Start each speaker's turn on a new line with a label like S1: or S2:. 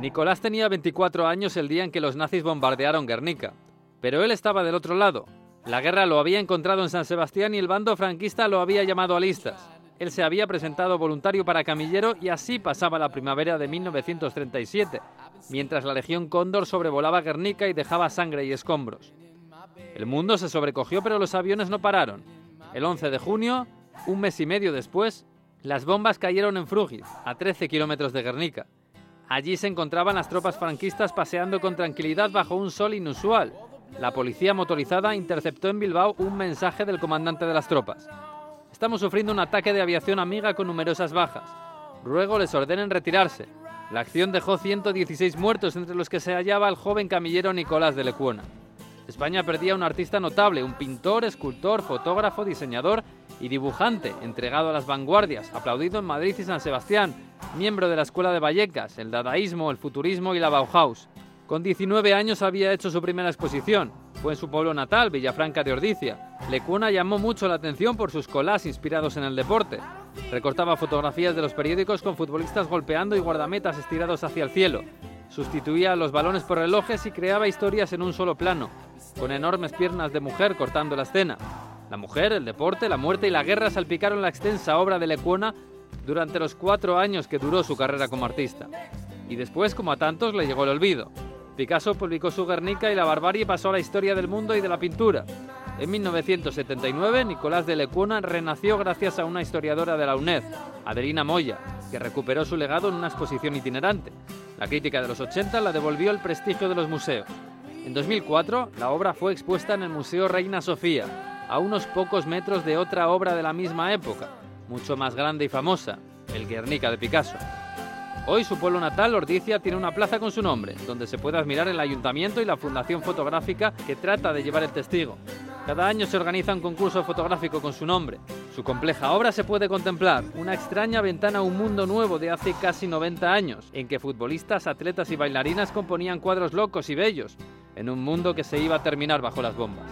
S1: Nicolás tenía 24 años el día en que los nazis bombardearon Guernica, pero él estaba del otro lado. La guerra lo había encontrado en San Sebastián y el bando franquista lo había llamado a listas. Él se había presentado voluntario para camillero y así pasaba la primavera de 1937, mientras la Legión Cóndor sobrevolaba Guernica y dejaba sangre y escombros. El mundo se sobrecogió, pero los aviones no pararon. El 11 de junio, un mes y medio después, las bombas cayeron en Frugiz, a 13 kilómetros de Guernica. Allí se encontraban las tropas franquistas paseando con tranquilidad bajo un sol inusual. La policía motorizada interceptó en Bilbao un mensaje del comandante de las tropas. Estamos sufriendo un ataque de aviación amiga con numerosas bajas. Ruego les ordenen retirarse. La acción dejó 116 muertos, entre los que se hallaba el joven camillero Nicolás de Lecuona. España perdía un artista notable, un pintor, escultor, fotógrafo, diseñador y dibujante, entregado a las vanguardias, aplaudido en Madrid y San Sebastián, miembro de la Escuela de Vallecas, el dadaísmo, el futurismo y la Bauhaus. Con 19 años había hecho su primera exposición. Fue en su pueblo natal, Villafranca de Ordicia. Lecuna llamó mucho la atención por sus colas inspirados en el deporte. Recortaba fotografías de los periódicos con futbolistas golpeando y guardametas estirados hacia el cielo. Sustituía los balones por relojes y creaba historias en un solo plano, con enormes piernas de mujer cortando la escena. La mujer, el deporte, la muerte y la guerra salpicaron la extensa obra de Lecuona durante los cuatro años que duró su carrera como artista. Y después, como a tantos, le llegó el olvido. Picasso publicó su Guernica y la barbarie pasó a la historia del mundo y de la pintura. En 1979, Nicolás de Lecuona renació gracias a una historiadora de la UNED, Adelina Moya, que recuperó su legado en una exposición itinerante. La crítica de los 80 la devolvió el prestigio de los museos. En 2004, la obra fue expuesta en el Museo Reina Sofía, a unos pocos metros de otra obra de la misma época, mucho más grande y famosa, el Guernica de Picasso. Hoy su pueblo natal, Ordicia, tiene una plaza con su nombre, donde se puede admirar el ayuntamiento y la fundación fotográfica que trata de llevar el testigo. Cada año se organiza un concurso fotográfico con su nombre. Su compleja obra se puede contemplar, una extraña ventana a un mundo nuevo de hace casi 90 años, en que futbolistas, atletas y bailarinas componían cuadros locos y bellos, en un mundo que se iba a terminar bajo las bombas.